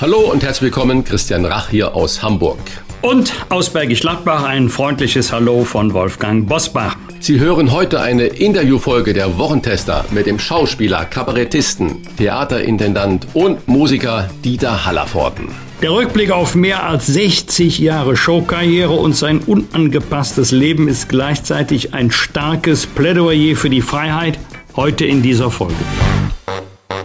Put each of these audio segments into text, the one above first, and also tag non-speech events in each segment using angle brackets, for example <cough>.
Hallo und herzlich willkommen, Christian Rach hier aus Hamburg. Und aus Bergisch Gladbach ein freundliches Hallo von Wolfgang Bosbach. Sie hören heute eine Interviewfolge der Wochentester mit dem Schauspieler, Kabarettisten, Theaterintendant und Musiker Dieter Hallervorden. Der Rückblick auf mehr als 60 Jahre Showkarriere und sein unangepasstes Leben ist gleichzeitig ein starkes Plädoyer für die Freiheit, heute in dieser Folge.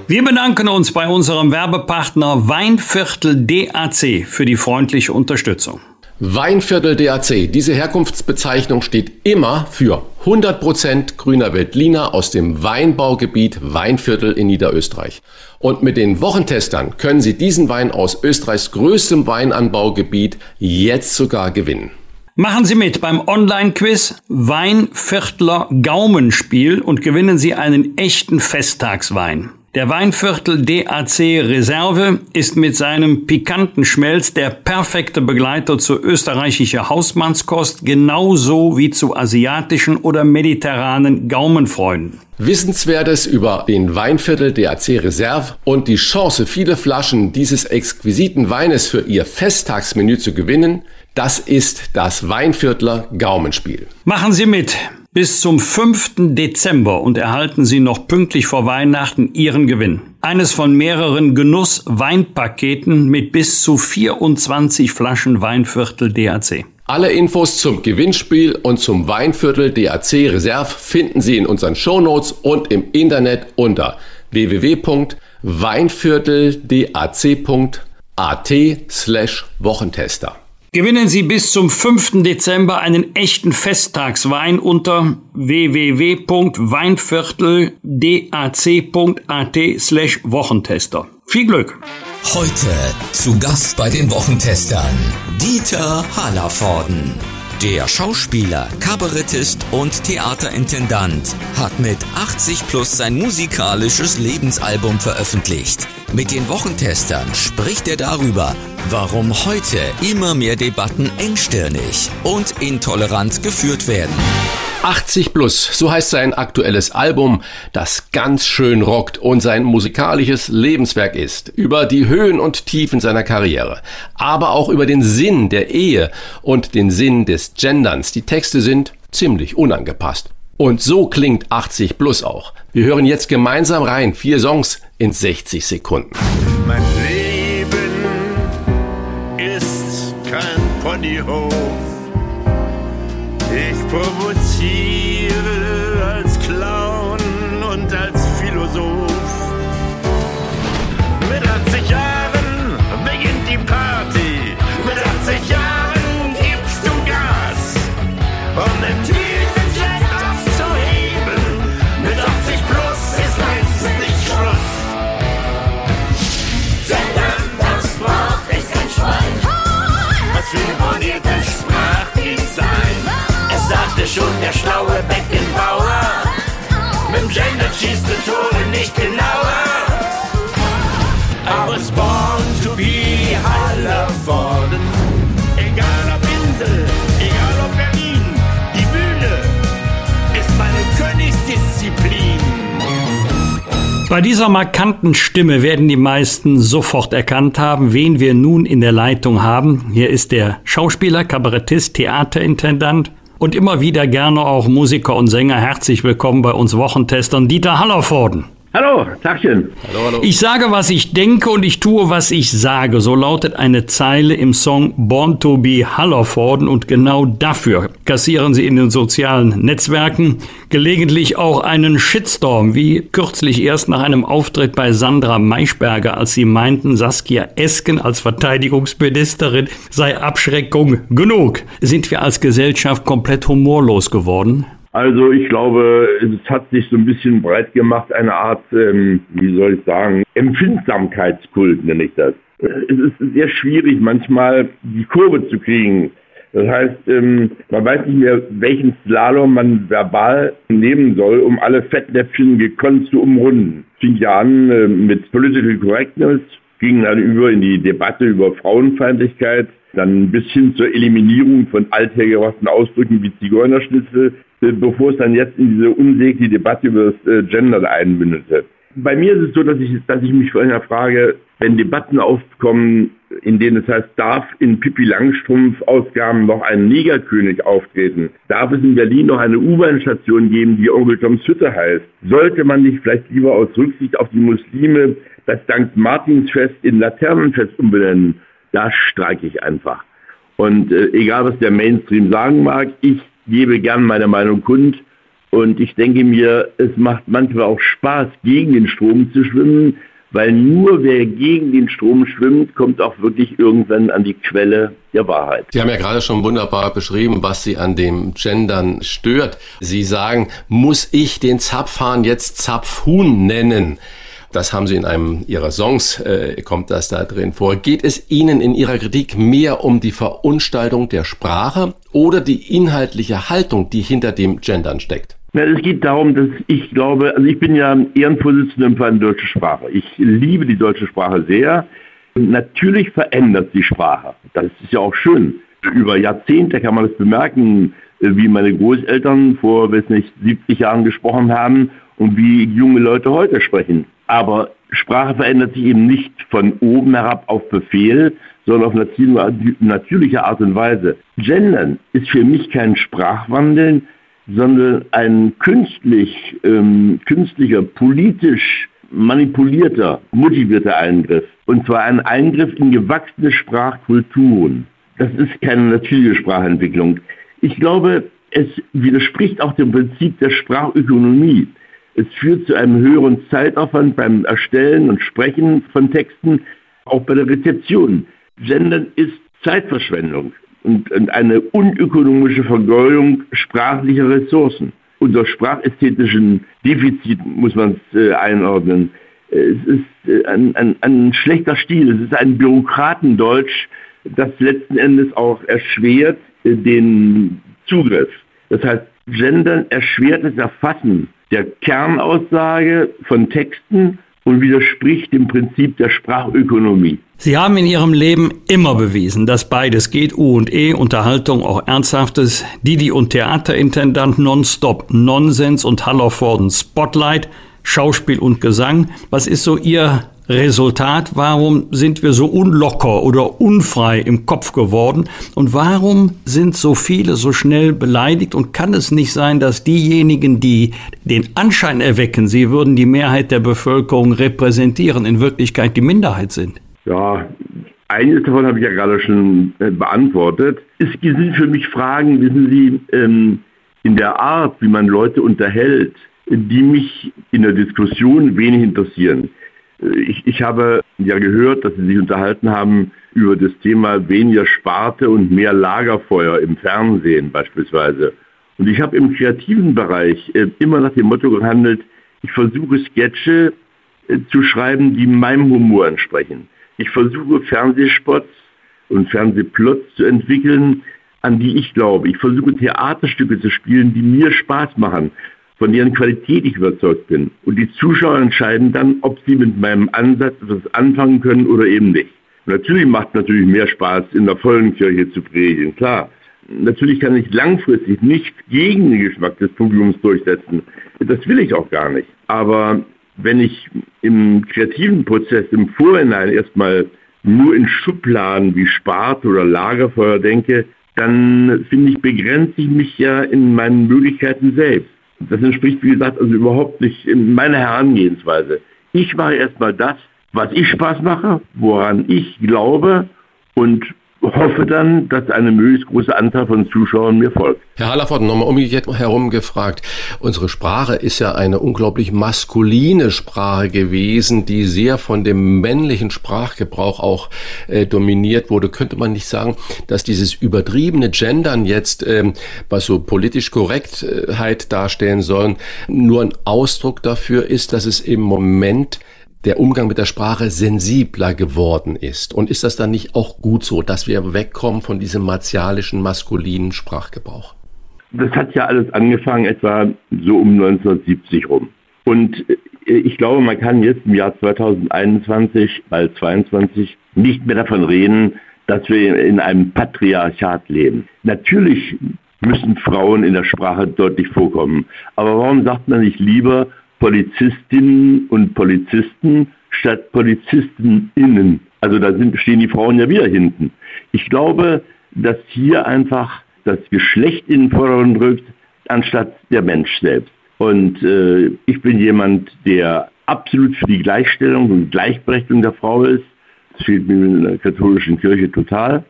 Wir bedanken uns bei unserem Werbepartner Weinviertel DAC für die freundliche Unterstützung. Weinviertel DAC, diese Herkunftsbezeichnung steht immer für 100% grüner Veltliner aus dem Weinbaugebiet Weinviertel in Niederösterreich. Und mit den Wochentestern können Sie diesen Wein aus Österreichs größtem Weinanbaugebiet jetzt sogar gewinnen. Machen Sie mit beim Online-Quiz Weinviertler Gaumenspiel und gewinnen Sie einen echten Festtagswein. Der Weinviertel DAC Reserve ist mit seinem pikanten Schmelz der perfekte Begleiter zu österreichischer Hausmannskost, genauso wie zu asiatischen oder mediterranen Gaumenfreunden. Wissenswertes über den Weinviertel DAC Reserve und die Chance, viele Flaschen dieses exquisiten Weines für Ihr Festtagsmenü zu gewinnen, das ist das Weinviertler Gaumenspiel. Machen Sie mit! Bis zum 5. Dezember und erhalten Sie noch pünktlich vor Weihnachten Ihren Gewinn. Eines von mehreren Genuss-Weinpaketen mit bis zu 24 Flaschen Weinviertel DAC. Alle Infos zum Gewinnspiel und zum Weinviertel DAC Reserve finden Sie in unseren Shownotes und im Internet unter www.weinvierteldac.at slash Wochentester. Gewinnen Sie bis zum 5. Dezember einen echten Festtagswein unter www.weinvierteldac.at slash Wochentester. Viel Glück! Heute zu Gast bei den Wochentestern Dieter Hallervorden. Der Schauspieler, Kabarettist und Theaterintendant hat mit 80 plus sein musikalisches Lebensalbum veröffentlicht. Mit den Wochentestern spricht er darüber, warum heute immer mehr Debatten engstirnig und intolerant geführt werden. 80 plus, so heißt sein aktuelles Album, das ganz schön rockt und sein musikalisches Lebenswerk ist. Über die Höhen und Tiefen seiner Karriere, aber auch über den Sinn der Ehe und den Sinn des Genderns. Die Texte sind ziemlich unangepasst. Und so klingt 80 plus auch. Wir hören jetzt gemeinsam rein, vier Songs in 60 Sekunden. Mein Leben ist kein Ponyhof. Ich provoziere dieser markanten Stimme werden die meisten sofort erkannt haben, wen wir nun in der Leitung haben. Hier ist der Schauspieler, Kabarettist, Theaterintendant und immer wieder gerne auch Musiker und Sänger. Herzlich willkommen bei uns Wochentestern, Dieter Hallervorden. Hallo, Tagchen. Ich sage, was ich denke und ich tue, was ich sage. So lautet eine Zeile im Song Born to be Hallervorden und genau dafür kassieren sie in den sozialen Netzwerken gelegentlich auch einen Shitstorm, wie kürzlich erst nach einem Auftritt bei Sandra Maischberger, als sie meinten, Saskia Esken als Verteidigungsministerin sei Abschreckung genug. Sind wir als Gesellschaft komplett humorlos geworden? Also ich glaube, es hat sich so ein bisschen breit gemacht, eine Art, ähm, wie soll ich sagen, Empfindsamkeitskult nenne ich das. Es ist sehr schwierig manchmal die Kurve zu kriegen. Das heißt, ähm, man weiß nicht mehr, welchen Slalom man verbal nehmen soll, um alle Fettnäpfchen gekonnt zu umrunden. Fing ja an äh, mit Political Correctness, ging dann über in die Debatte über Frauenfeindlichkeit, dann bis hin zur Eliminierung von althergebrachten Ausdrücken wie Zigeunerschnitzel, bevor es dann jetzt in diese unsägliche Debatte über das äh, Gender einmündete. Bei mir ist es so, dass ich, dass ich mich vorhin frage, wenn Debatten aufkommen, in denen es heißt, darf in Pippi Langstrumpf Ausgaben noch ein Negerkönig auftreten? Darf es in Berlin noch eine U-Bahn-Station geben, die Onkel Toms Hütte heißt? Sollte man nicht vielleicht lieber aus Rücksicht auf die Muslime das St. Martinsfest in Laternenfest umbenennen? Da streike ich einfach. Und äh, egal, was der Mainstream sagen mag, ich gebe gern meine Meinung kund. Und ich denke mir, es macht manchmal auch Spaß, gegen den Strom zu schwimmen, weil nur wer gegen den Strom schwimmt, kommt auch wirklich irgendwann an die Quelle der Wahrheit. Sie haben ja gerade schon wunderbar beschrieben, was Sie an dem Gendern stört. Sie sagen, muss ich den Zapfhahn jetzt Zapfhuhn nennen? Das haben Sie in einem Ihrer Songs, äh, kommt das da drin vor. Geht es Ihnen in Ihrer Kritik mehr um die Verunstaltung der Sprache oder die inhaltliche Haltung, die hinter dem Gendern steckt? Ja, es geht darum, dass ich glaube, also ich bin ja Ehrenvorsitzender im Verein Deutsche Sprache. Ich liebe die deutsche Sprache sehr. Natürlich verändert die Sprache. Das ist ja auch schön. Über Jahrzehnte kann man das bemerken, wie meine Großeltern vor, weiß nicht, 70 Jahren gesprochen haben und wie junge Leute heute sprechen. Aber Sprache verändert sich eben nicht von oben herab auf Befehl, sondern auf natürliche Art und Weise. Gendern ist für mich kein Sprachwandel, sondern ein künstlich, ähm, künstlicher, politisch manipulierter, motivierter Eingriff. Und zwar ein Eingriff in gewachsene Sprachkulturen. Das ist keine natürliche Sprachentwicklung. Ich glaube, es widerspricht auch dem Prinzip der Sprachökonomie. Es führt zu einem höheren Zeitaufwand beim Erstellen und Sprechen von Texten, auch bei der Rezeption. Gendern ist Zeitverschwendung und, und eine unökonomische Vergeudung sprachlicher Ressourcen. Unter sprachästhetischen Defizit muss man es äh, einordnen. Es ist äh, ein, ein, ein schlechter Stil, es ist ein Bürokratendeutsch, das letzten Endes auch erschwert den Zugriff. Das heißt, Gendern erschwert das Erfassen der Kernaussage von Texten und widerspricht dem Prinzip der Sprachökonomie. Sie haben in Ihrem Leben immer bewiesen, dass beides geht, U und E, Unterhaltung, auch Ernsthaftes, Didi und Theaterintendant, Nonstop, Nonsens und Hallervorden Spotlight, Schauspiel und Gesang. Was ist so Ihr Resultat? Warum sind wir so unlocker oder unfrei im Kopf geworden? Und warum sind so viele so schnell beleidigt? Und kann es nicht sein, dass diejenigen, die den Anschein erwecken, sie würden die Mehrheit der Bevölkerung repräsentieren, in Wirklichkeit die Minderheit sind? Ja, eines davon habe ich ja gerade schon äh, beantwortet. Es sind für mich Fragen, wissen Sie, ähm, in der Art, wie man Leute unterhält, die mich in der Diskussion wenig interessieren. Ich, ich habe ja gehört, dass Sie sich unterhalten haben über das Thema weniger Sparte und mehr Lagerfeuer im Fernsehen beispielsweise. Und ich habe im kreativen Bereich äh, immer nach dem Motto gehandelt, ich versuche Sketche äh, zu schreiben, die meinem Humor entsprechen. Ich versuche Fernsehspots und Fernsehplots zu entwickeln, an die ich glaube. Ich versuche Theaterstücke zu spielen, die mir Spaß machen von deren Qualität ich überzeugt bin. Und die Zuschauer entscheiden dann, ob sie mit meinem Ansatz etwas anfangen können oder eben nicht. Und natürlich macht es natürlich mehr Spaß, in der vollen Kirche zu predigen, klar. Natürlich kann ich langfristig nicht gegen den Geschmack des Publikums durchsetzen. Das will ich auch gar nicht. Aber wenn ich im kreativen Prozess im Vorhinein erstmal nur in Schubladen wie Spart oder Lagerfeuer denke, dann finde ich, begrenze ich mich ja in meinen Möglichkeiten selbst. Das entspricht, wie gesagt, also überhaupt nicht in meiner Herangehensweise. Ich mache erstmal das, was ich Spaß mache, woran ich glaube und hoffe dann, dass eine möglichst große Anzahl von Zuschauern mir folgt. Herr Hallerford, nochmal umgekehrt herum gefragt. Unsere Sprache ist ja eine unglaublich maskuline Sprache gewesen, die sehr von dem männlichen Sprachgebrauch auch äh, dominiert wurde. Könnte man nicht sagen, dass dieses übertriebene Gendern jetzt, ähm, was so politisch Korrektheit darstellen soll, nur ein Ausdruck dafür ist, dass es im Moment der Umgang mit der Sprache sensibler geworden ist. Und ist das dann nicht auch gut so, dass wir wegkommen von diesem martialischen, maskulinen Sprachgebrauch? Das hat ja alles angefangen etwa so um 1970 rum. Und äh, ich glaube, man kann jetzt im Jahr 2021, bald 22, nicht mehr davon reden, dass wir in einem Patriarchat leben. Natürlich müssen Frauen in der Sprache deutlich vorkommen. Aber warum sagt man nicht lieber Polizistinnen und Polizisten statt Polizistinnen? Also da sind, stehen die Frauen ja wieder hinten. Ich glaube, dass hier einfach das Geschlecht in den Vordergrund rückt, anstatt der Mensch selbst. Und äh, ich bin jemand, der absolut für die Gleichstellung und Gleichberechtigung der Frau ist. Das fehlt mir in der katholischen Kirche total.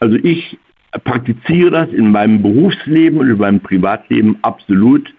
Also ich praktiziere das in meinem Berufsleben und in meinem Privatleben absolut.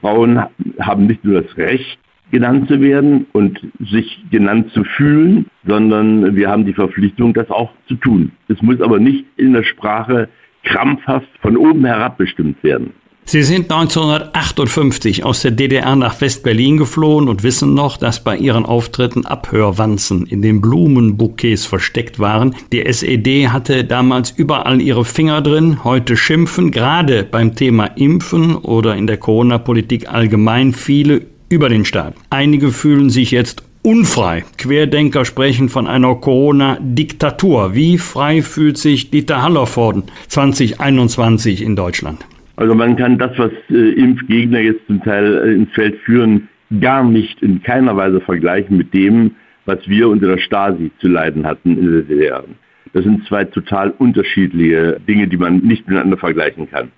Frauen haben nicht nur das Recht, genannt zu werden und sich genannt zu fühlen, sondern wir haben die Verpflichtung, das auch zu tun. Es muss aber nicht in der Sprache krampfhaft von oben herab bestimmt werden. Sie sind 1958 aus der DDR nach West-Berlin geflohen und wissen noch, dass bei Ihren Auftritten Abhörwanzen in den Blumenbouquets versteckt waren. Die SED hatte damals überall ihre Finger drin. Heute schimpfen gerade beim Thema Impfen oder in der Corona-Politik allgemein viele über den Staat. Einige fühlen sich jetzt unfrei. Querdenker sprechen von einer Corona-Diktatur. Wie frei fühlt sich Dieter Hallervorden 2021 in Deutschland? Also man kann das, was äh, Impfgegner jetzt zum Teil äh, ins Feld führen, gar nicht in keiner Weise vergleichen mit dem, was wir unter der Stasi zu leiden hatten in der DDR. Das sind zwei total unterschiedliche Dinge, die man nicht miteinander vergleichen kann.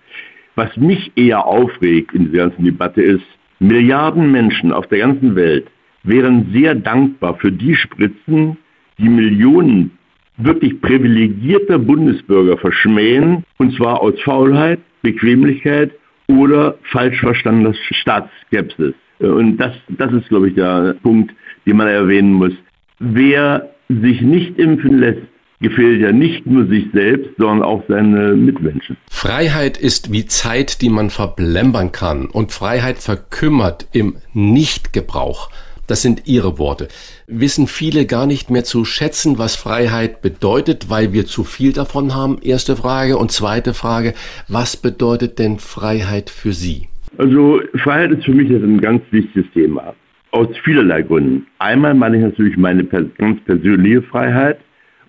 Was mich eher aufregt in dieser ganzen Debatte ist, Milliarden Menschen auf der ganzen Welt wären sehr dankbar für die Spritzen, die Millionen wirklich privilegierter Bundesbürger verschmähen, und zwar aus Faulheit, Bequemlichkeit oder falsch verstandener Staatsskepsis. Und das, das ist, glaube ich, der Punkt, den man erwähnen muss. Wer sich nicht impfen lässt, gefällt ja nicht nur sich selbst, sondern auch seine Mitmenschen. Freiheit ist wie Zeit, die man verblempern kann. Und Freiheit verkümmert im Nichtgebrauch. Das sind Ihre Worte. Wissen viele gar nicht mehr zu schätzen, was Freiheit bedeutet, weil wir zu viel davon haben? Erste Frage. Und zweite Frage, was bedeutet denn Freiheit für Sie? Also Freiheit ist für mich ein ganz wichtiges Thema. Aus vielerlei Gründen. Einmal meine ich natürlich meine ganz persönliche Freiheit.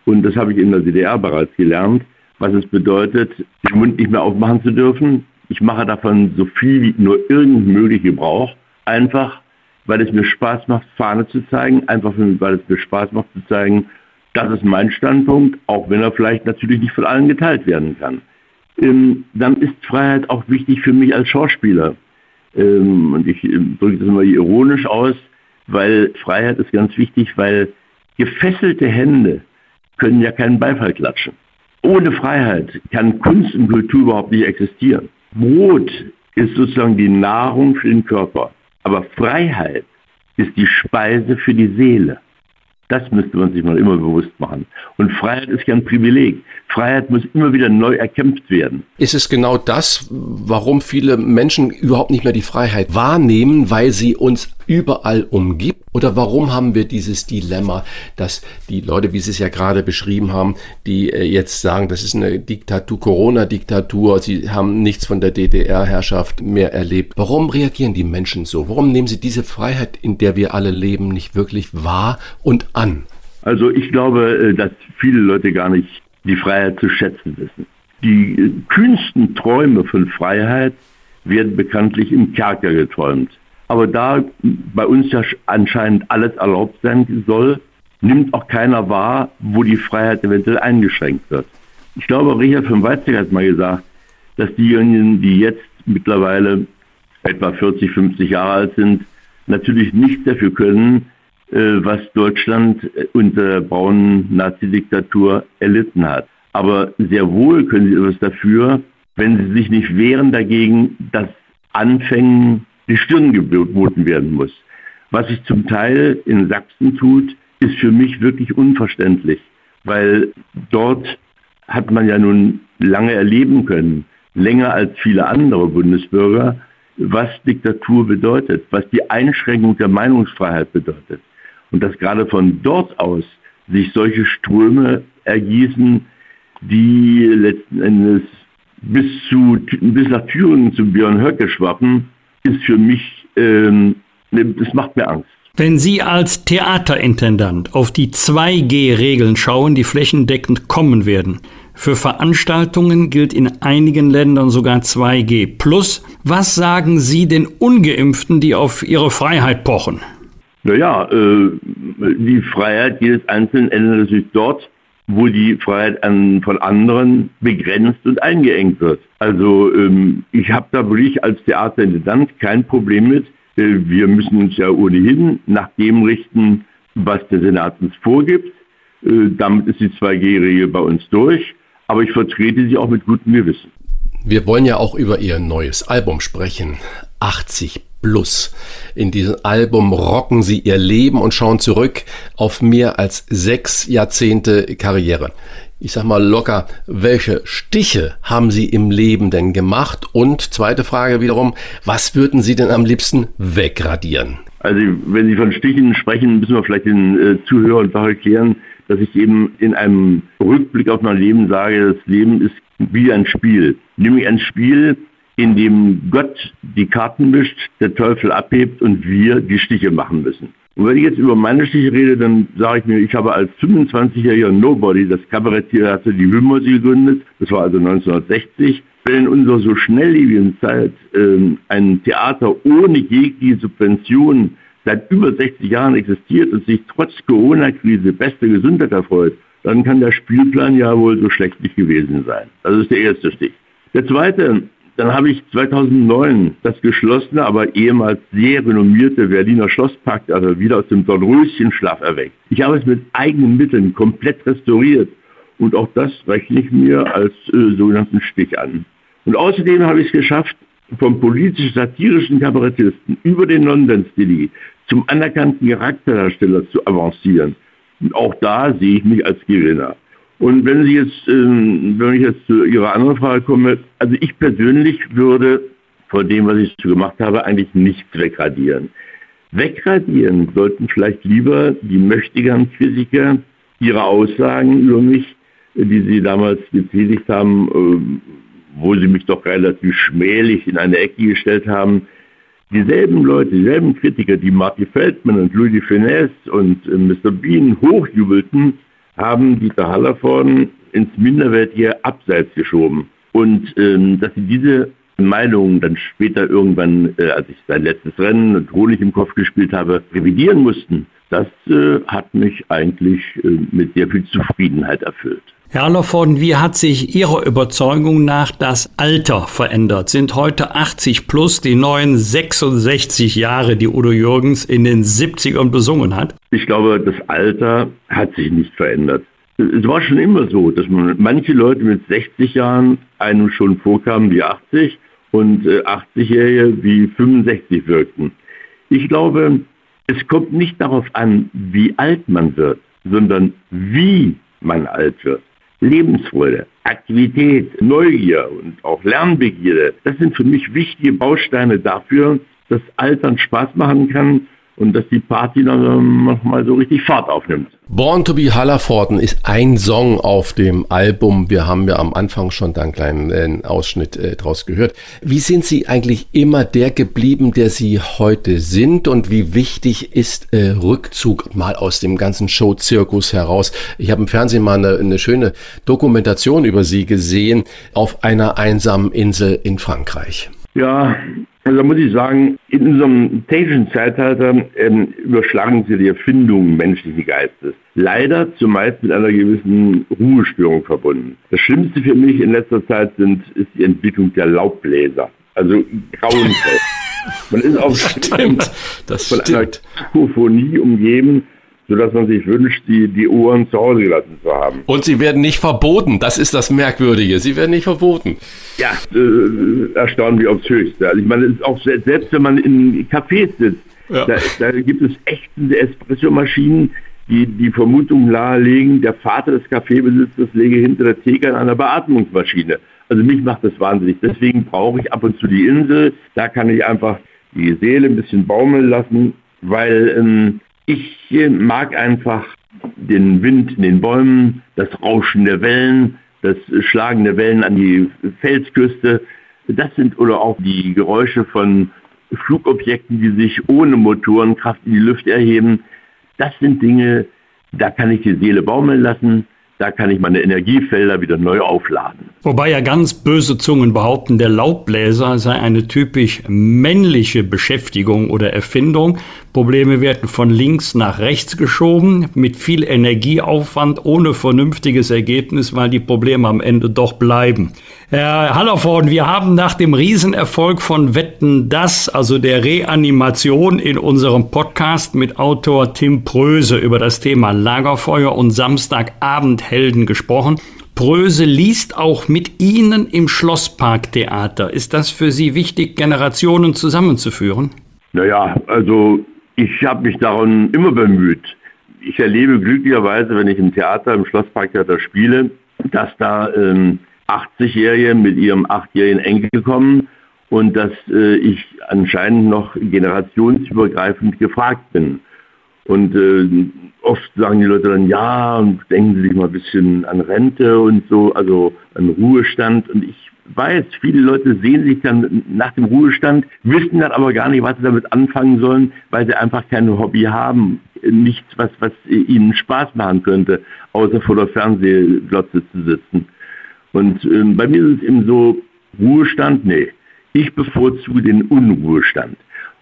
Und das habe ich in der DDR bereits gelernt, was es bedeutet, den Mund nicht mehr aufmachen zu dürfen. Ich mache davon so viel wie nur irgend möglich Gebrauch. Einfach weil es mir Spaß macht, Fahne zu zeigen, einfach weil es mir Spaß macht zu zeigen, das ist mein Standpunkt, auch wenn er vielleicht natürlich nicht von allen geteilt werden kann. Ähm, dann ist Freiheit auch wichtig für mich als Schauspieler. Ähm, und ich ähm, drücke das immer ironisch aus, weil Freiheit ist ganz wichtig, weil gefesselte Hände können ja keinen Beifall klatschen. Ohne Freiheit kann Kunst und Kultur überhaupt nicht existieren. Brot ist sozusagen die Nahrung für den Körper. Aber Freiheit ist die Speise für die Seele. Das müsste man sich mal immer bewusst machen. Und Freiheit ist ja ein Privileg. Freiheit muss immer wieder neu erkämpft werden. Ist es genau das, warum viele Menschen überhaupt nicht mehr die Freiheit wahrnehmen, weil sie uns überall umgibt? Oder warum haben wir dieses Dilemma, dass die Leute, wie Sie es ja gerade beschrieben haben, die äh, jetzt sagen, das ist eine Diktatur, Corona-Diktatur, sie haben nichts von der DDR-Herrschaft mehr erlebt. Warum reagieren die Menschen so? Warum nehmen sie diese Freiheit, in der wir alle leben, nicht wirklich wahr und an? Also ich glaube, äh, dass viele Leute gar nicht die Freiheit zu schätzen wissen. Die äh, kühnsten Träume von Freiheit werden bekanntlich im Kerker geträumt. Aber da bei uns ja anscheinend alles erlaubt sein soll, nimmt auch keiner wahr, wo die Freiheit eventuell eingeschränkt wird. Ich glaube, Richard von Weizsäcker hat mal gesagt, dass diejenigen, die jetzt mittlerweile etwa 40, 50 Jahre alt sind, natürlich nichts dafür können, äh, was Deutschland unter der braunen Nazi-Diktatur erlitten hat. Aber sehr wohl können sie etwas dafür, wenn sie sich nicht wehren dagegen, dass Anfängen die Stirn geboten werden muss. Was sich zum Teil in Sachsen tut, ist für mich wirklich unverständlich, weil dort hat man ja nun lange erleben können, länger als viele andere Bundesbürger, was Diktatur bedeutet, was die Einschränkung der Meinungsfreiheit bedeutet. Und dass gerade von dort aus sich solche Ströme ergießen, die letzten Endes bis, zu, bis nach Thüringen zu Björn Höcke schwappen, ist für mich, ähm, das macht mir Angst. Wenn Sie als Theaterintendant auf die 2G-Regeln schauen, die flächendeckend kommen werden, für Veranstaltungen gilt in einigen Ländern sogar 2G. Plus, was sagen Sie den Ungeimpften, die auf ihre Freiheit pochen? Naja, äh, die Freiheit jedes Einzelnen ändert sich dort, wo die Freiheit an, von anderen begrenzt und eingeengt wird. Also ähm, ich habe da wirklich als Theaterintendant kein Problem mit. Äh, wir müssen uns ja ohnehin nach dem richten, was der Senat uns vorgibt. Äh, damit ist die 2G-Regel bei uns durch. Aber ich vertrete sie auch mit gutem Gewissen. Wir wollen ja auch über Ihr neues Album sprechen. 80 Plus. In diesem Album rocken sie ihr Leben und schauen zurück auf mehr als sechs Jahrzehnte Karriere. Ich sag mal locker, welche Stiche haben Sie im Leben denn gemacht? Und zweite Frage wiederum, was würden Sie denn am liebsten wegradieren? Also wenn Sie von Stichen sprechen, müssen wir vielleicht den äh, Zuhörern erklären, dass ich eben in einem Rückblick auf mein Leben sage, das Leben ist wie ein Spiel. Nämlich ein Spiel, in dem Gott die Karten mischt, der Teufel abhebt und wir die Stiche machen müssen. Und wenn ich jetzt über meine Stiche rede, dann sage ich mir, ich habe als 25-jähriger Nobody das Kabaretttheater Die Wimmersi gegründet. Das war also 1960. Wenn in unserer so schnelllebigen Zeit ähm, ein Theater ohne jegliche Subvention seit über 60 Jahren existiert und sich trotz Corona-Krise beste Gesundheit erfreut, dann kann der Spielplan ja wohl so schlecht nicht gewesen sein. Das ist der erste Stich. Der zweite, dann habe ich 2009 das geschlossene, aber ehemals sehr renommierte Berliner Schlosspark also wieder aus dem Dornröschenschlaf erweckt. Ich habe es mit eigenen Mitteln komplett restauriert und auch das rechne ich mir als äh, sogenannten Stich an. Und außerdem habe ich es geschafft, vom politisch-satirischen Kabarettisten über den Nonsens-Dili zum anerkannten Charakterdarsteller zu avancieren. Und auch da sehe ich mich als Gewinner. Und wenn Sie jetzt, ähm, wenn ich jetzt zu Ihrer anderen Frage komme, also ich persönlich würde von dem, was ich so gemacht habe, eigentlich nichts wegradieren. Wegradieren sollten vielleicht lieber die mächtigen Physiker ihre Aussagen über mich, die sie damals getätigt haben, ähm, wo sie mich doch relativ schmählich in eine Ecke gestellt haben. Dieselben Leute, dieselben Kritiker, die Marty Feldman und Louis de Finesse und äh, Mr. Bean hochjubelten, haben Dieter Hallervorden ins minderwertige Abseits geschoben. Und ähm, dass sie diese Meinung dann später irgendwann, äh, als ich sein letztes Rennen und Honig im Kopf gespielt habe, revidieren mussten, das äh, hat mich eigentlich äh, mit sehr viel Zufriedenheit erfüllt. Herr Allervorden, wie hat sich Ihrer Überzeugung nach das Alter verändert? Sind heute 80 plus die neuen 66 Jahre, die Udo Jürgens in den 70ern besungen hat? Ich glaube, das Alter hat sich nicht verändert. Es war schon immer so, dass man manche Leute mit 60 Jahren einem schon vorkamen wie 80 und 80-Jährige äh, wie 65 wirkten. Ich glaube, es kommt nicht darauf an, wie alt man wird, sondern wie man alt wird. Lebensfreude, Aktivität, Neugier und auch Lernbegierde, das sind für mich wichtige Bausteine dafür, dass Altern Spaß machen kann und dass die Party dann nochmal so richtig Fahrt aufnimmt. Born to be Hallervorden ist ein Song auf dem Album. Wir haben ja am Anfang schon da einen kleinen äh, Ausschnitt äh, draus gehört. Wie sind Sie eigentlich immer der geblieben, der Sie heute sind? Und wie wichtig ist äh, Rückzug mal aus dem ganzen Show-Zirkus heraus? Ich habe im Fernsehen mal eine, eine schöne Dokumentation über Sie gesehen auf einer einsamen Insel in Frankreich. Ja, also muss ich sagen, in unserem technischen Zeitalter ähm, überschlagen sie die Erfindungen menschlichen Geistes. Leider zumeist mit einer gewissen Ruhestörung verbunden. Das Schlimmste für mich in letzter Zeit sind, ist die Entwicklung der Laubbläser. Also grauenvoll. <laughs> Man ist auf das stimmt. Das von stimmt. einer Kakophonie umgeben, sodass man sich wünscht, die, die Ohren zu Hause gelassen zu haben. Und sie werden nicht verboten. Das ist das Merkwürdige. Sie werden nicht verboten. Ja, äh, erstaunen aufs Höchste. Also ich meine, auch selbst wenn man in Cafés sitzt, ja. da, da, gibt es echte Espressomaschinen, die die Vermutung nahelegen, der Vater des Kaffeebesitzers lege hinter der Theke an einer Beatmungsmaschine. Also mich macht das wahnsinnig. Deswegen brauche ich ab und zu die Insel. Da kann ich einfach die Seele ein bisschen baumeln lassen, weil ähm, Ich äh, mag einfach den Wind in den Bäumen, das Rauschen der Wellen, das Schlagen der Wellen an die Felsküste. Das sind oder auch die Geräusche von Flugobjekten, die sich ohne Motorenkraft in die Luft erheben. Das sind Dinge, da kann ich die Seele baumeln lassen da kann ich meine Energiefelder wieder neu aufladen. Wobei ja ganz böse Zungen behaupten, der Laubbläser sei eine typisch männliche Beschäftigung oder Erfindung. Probleme werden von links nach rechts geschoben, mit viel Energieaufwand, ohne vernünftiges Ergebnis, weil die Probleme am Ende doch bleiben. Herr Hallervorden, wir haben nach dem Riesenerfolg von Wetten das, also der Reanimation in unserem Podcast mit Autor Tim Pröse über das Thema Lagerfeuer und Samstagabendhelden gesprochen. Pröse liest auch mit Ihnen im Schlossparktheater. Ist das für Sie wichtig, Generationen zusammenzuführen? Naja, also ich habe mich daran immer bemüht. Ich erlebe glücklicherweise, wenn ich im Theater, im Schlossparktheater spiele, dass da ähm, 80-Jährige mit ihrem achtjährigen Enkel kommen und dass äh, ich anscheinend noch generationsübergreifend gefragt bin. Und äh, oft sagen die Leute dann, ja, und denken Sie sich mal ein bisschen an Rente und so, also an Ruhestand. Und ich weiß, viele Leute sehen sich dann nach dem Ruhestand, wissen dann aber gar nicht, was sie damit anfangen sollen, weil sie einfach kein Hobby haben. Nichts, was, was ihnen Spaß machen könnte, außer vor der Fernsehglotze zu sitzen. Und ähm, bei mir ist es eben so, Ruhestand, nee. Ich bevorzuge den Unruhestand.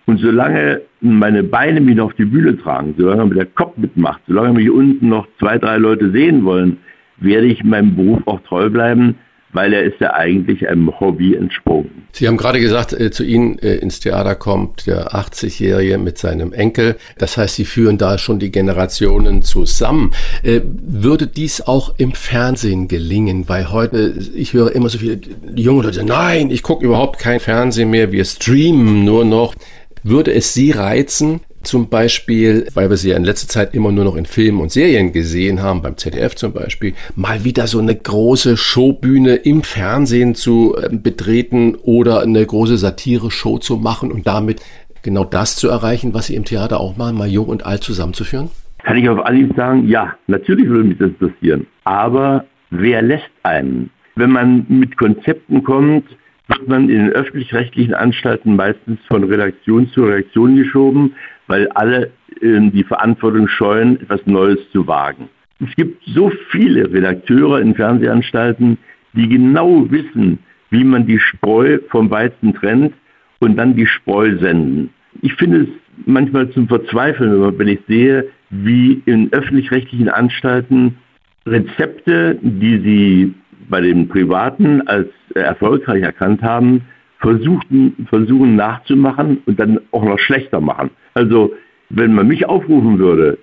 Und solange meine Beine mich noch auf die Bühne tragen, solange der Kopf mitmacht, solange mich unten noch zwei, drei Leute sehen wollen, werde ich meinem Beruf auch treu bleiben, weil er ist ja eigentlich einem Hobby entsprungen. Sie haben gerade gesagt, äh, zu Ihnen äh, ins Theater kommt der 80-Jährige mit seinem Enkel. Das heißt, Sie führen da schon die Generationen zusammen. Äh, würde dies auch im Fernsehen gelingen? Weil heute, ich höre immer so viele junge Leute, nein, ich gucke überhaupt kein Fernsehen mehr, wir streamen nur noch. Würde es Sie reizen, zum Beispiel, weil wir sie ja in letzter Zeit immer nur noch in Filmen und Serien gesehen haben, beim ZDF zum Beispiel, mal wieder so eine große Showbühne im Fernsehen zu äh, betreten oder eine große Satire-Show zu machen und damit genau das zu erreichen, was sie im Theater auch machen, mal jung und alt zusammenzuführen? Kann ich auf Anhieb sagen, ja, natürlich würde mich das interessieren. Aber wer lässt einen? Wenn man mit Konzepten kommt, wird man in den öffentlich-rechtlichen Anstalten meistens von Redaktion zu Redaktion geschoben weil alle äh, die Verantwortung scheuen, etwas Neues zu wagen. Es gibt so viele Redakteure in Fernsehanstalten, die genau wissen, wie man die Spreu vom Weizen trennt und dann die Spreu senden. Ich finde es manchmal zum Verzweifeln, wenn ich sehe, wie in öffentlich-rechtlichen Anstalten Rezepte, die sie bei den Privaten als erfolgreich erkannt haben, versuchen, versuchen nachzumachen und dann auch noch schlechter machen. Also wenn man mich aufrufen würde,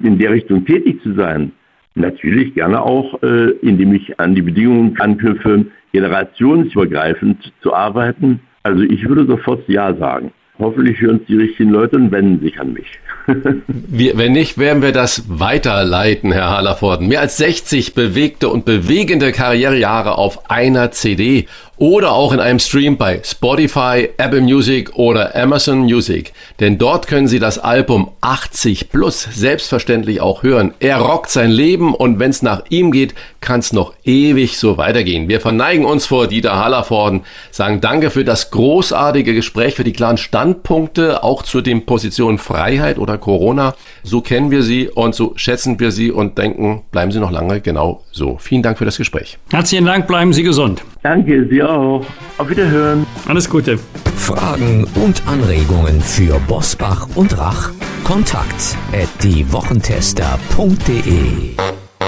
in der Richtung tätig zu sein, natürlich gerne auch, äh, indem ich an die Bedingungen anknüpfe, generationsübergreifend zu arbeiten. Also ich würde sofort Ja sagen. Hoffentlich hören es die richtigen Leute und wenden sich an mich. <laughs> wir, wenn nicht, werden wir das weiterleiten, Herr Hallervorden. Mehr als 60 bewegte und bewegende Karrierejahre auf einer CD oder auch in einem Stream bei Spotify, Apple Music oder Amazon Music. Denn dort können Sie das Album 80 Plus selbstverständlich auch hören. Er rockt sein Leben und wenn es nach ihm geht, kann es noch ewig so weitergehen. Wir verneigen uns vor Dieter Hallervorden, sagen Danke für das großartige Gespräch, für die klaren Standpunkte, auch zu den Positionen Freiheit oder Corona. So kennen wir Sie und so schätzen wir Sie und denken, bleiben Sie noch lange genau so. Vielen Dank für das Gespräch. Herzlichen Dank, bleiben Sie gesund. Danke, Sie auch. Auf Wiederhören. Alles Gute. Fragen und Anregungen für Bosbach und Rach? Kontakt at diewochentester.de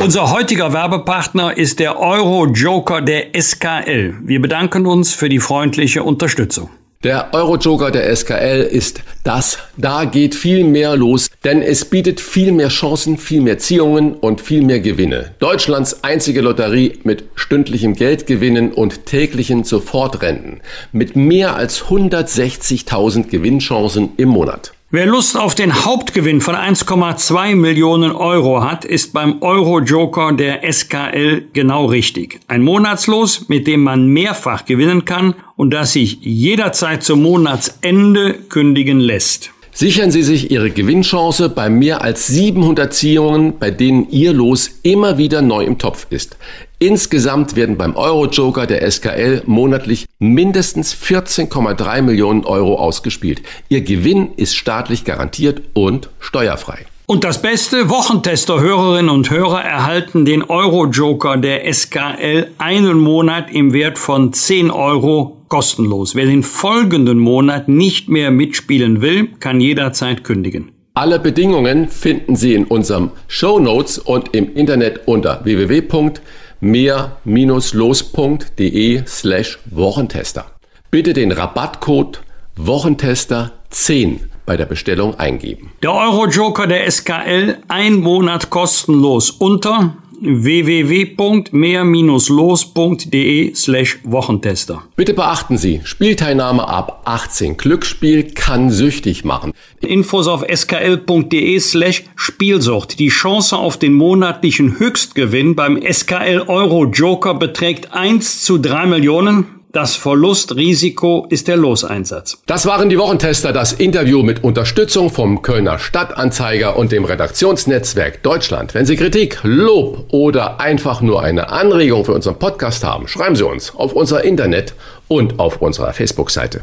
unser heutiger Werbepartner ist der Euro-Joker der SKL. Wir bedanken uns für die freundliche Unterstützung. Der Eurojoker der SKL ist das. Da geht viel mehr los, denn es bietet viel mehr Chancen, viel mehr Ziehungen und viel mehr Gewinne. Deutschlands einzige Lotterie mit stündlichem Geldgewinnen und täglichen Sofortrenten. Mit mehr als 160.000 Gewinnchancen im Monat. Wer Lust auf den Hauptgewinn von 1,2 Millionen Euro hat, ist beim Euro-Joker der SKL genau richtig. Ein Monatslos, mit dem man mehrfach gewinnen kann und das sich jederzeit zum Monatsende kündigen lässt. Sichern Sie sich Ihre Gewinnchance bei mehr als 700 Ziehungen, bei denen Ihr Los immer wieder neu im Topf ist. Insgesamt werden beim Euro-Joker der SKL monatlich mindestens 14,3 Millionen Euro ausgespielt. Ihr Gewinn ist staatlich garantiert und steuerfrei. Und das Beste, Wochentester-Hörerinnen und Hörer erhalten den Euro-Joker der SKL einen Monat im Wert von 10 Euro kostenlos. Wer den folgenden Monat nicht mehr mitspielen will, kann jederzeit kündigen. Alle Bedingungen finden Sie in unserem Show Notes und im Internet unter www.mehr-los.de slash Wochentester. Bitte den Rabattcode Wochentester 10 bei der Bestellung eingeben. Der Euro-Joker der SKL ein Monat kostenlos unter www.mehr-los.de slash Wochentester. Bitte beachten Sie, Spielteilnahme ab 18. Glücksspiel kann süchtig machen. Infos auf skl.de slash Spielsucht. Die Chance auf den monatlichen Höchstgewinn beim SKL Euro Joker beträgt 1 zu 3 Millionen. Das Verlustrisiko ist der Loseinsatz. Das waren die Wochentester, das Interview mit Unterstützung vom Kölner Stadtanzeiger und dem Redaktionsnetzwerk Deutschland. Wenn Sie Kritik, Lob oder einfach nur eine Anregung für unseren Podcast haben, schreiben Sie uns auf unser Internet und auf unserer Facebook-Seite.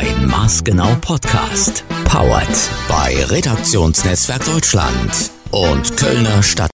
Ein Maßgenau Podcast. Powered bei Redaktionsnetzwerk Deutschland und Kölner Stadt.